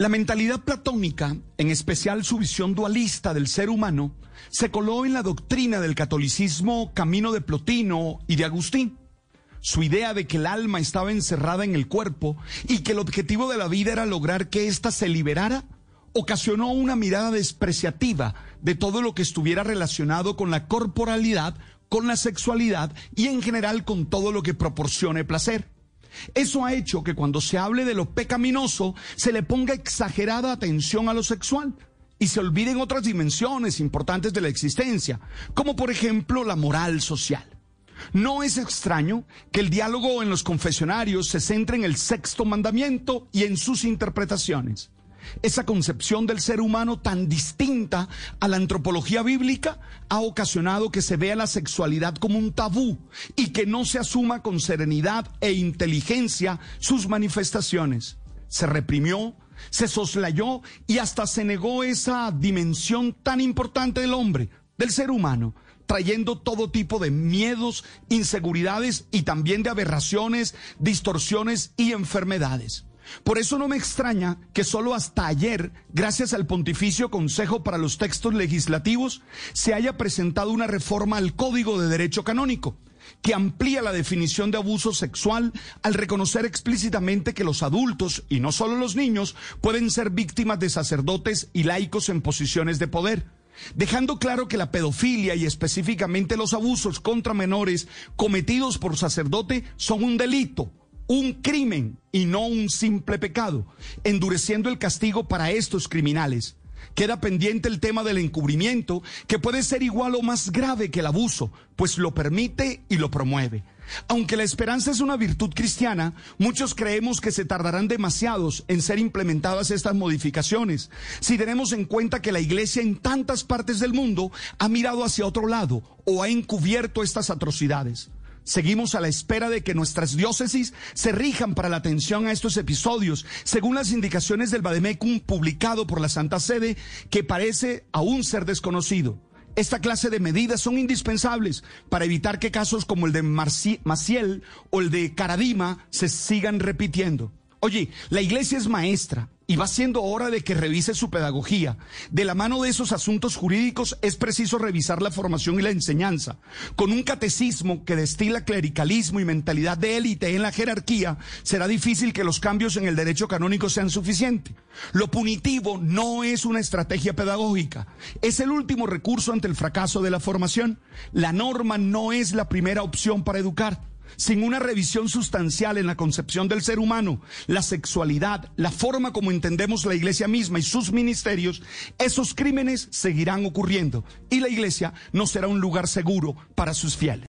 La mentalidad platónica, en especial su visión dualista del ser humano, se coló en la doctrina del catolicismo camino de Plotino y de Agustín. Su idea de que el alma estaba encerrada en el cuerpo y que el objetivo de la vida era lograr que ésta se liberara, ocasionó una mirada despreciativa de todo lo que estuviera relacionado con la corporalidad, con la sexualidad y en general con todo lo que proporcione placer. Eso ha hecho que cuando se hable de lo pecaminoso se le ponga exagerada atención a lo sexual y se olviden otras dimensiones importantes de la existencia, como por ejemplo la moral social. No es extraño que el diálogo en los confesionarios se centre en el sexto mandamiento y en sus interpretaciones. Esa concepción del ser humano tan distinta a la antropología bíblica ha ocasionado que se vea la sexualidad como un tabú y que no se asuma con serenidad e inteligencia sus manifestaciones. Se reprimió, se soslayó y hasta se negó esa dimensión tan importante del hombre, del ser humano, trayendo todo tipo de miedos, inseguridades y también de aberraciones, distorsiones y enfermedades. Por eso no me extraña que solo hasta ayer, gracias al Pontificio Consejo para los Textos Legislativos, se haya presentado una reforma al Código de Derecho Canónico que amplía la definición de abuso sexual al reconocer explícitamente que los adultos, y no solo los niños, pueden ser víctimas de sacerdotes y laicos en posiciones de poder dejando claro que la pedofilia y específicamente los abusos contra menores cometidos por sacerdote son un delito un crimen y no un simple pecado, endureciendo el castigo para estos criminales. Queda pendiente el tema del encubrimiento, que puede ser igual o más grave que el abuso, pues lo permite y lo promueve. Aunque la esperanza es una virtud cristiana, muchos creemos que se tardarán demasiados en ser implementadas estas modificaciones, si tenemos en cuenta que la Iglesia en tantas partes del mundo ha mirado hacia otro lado o ha encubierto estas atrocidades. Seguimos a la espera de que nuestras diócesis se rijan para la atención a estos episodios, según las indicaciones del Bademecum publicado por la Santa Sede, que parece aún ser desconocido. Esta clase de medidas son indispensables para evitar que casos como el de Maciel o el de Caradima se sigan repitiendo. Oye, la iglesia es maestra y va siendo hora de que revise su pedagogía. De la mano de esos asuntos jurídicos es preciso revisar la formación y la enseñanza. Con un catecismo que destila clericalismo y mentalidad de élite en la jerarquía, será difícil que los cambios en el derecho canónico sean suficientes. Lo punitivo no es una estrategia pedagógica, es el último recurso ante el fracaso de la formación. La norma no es la primera opción para educar sin una revisión sustancial en la concepción del ser humano, la sexualidad, la forma como entendemos la iglesia misma y sus ministerios, esos crímenes seguirán ocurriendo y la iglesia no será un lugar seguro para sus fieles.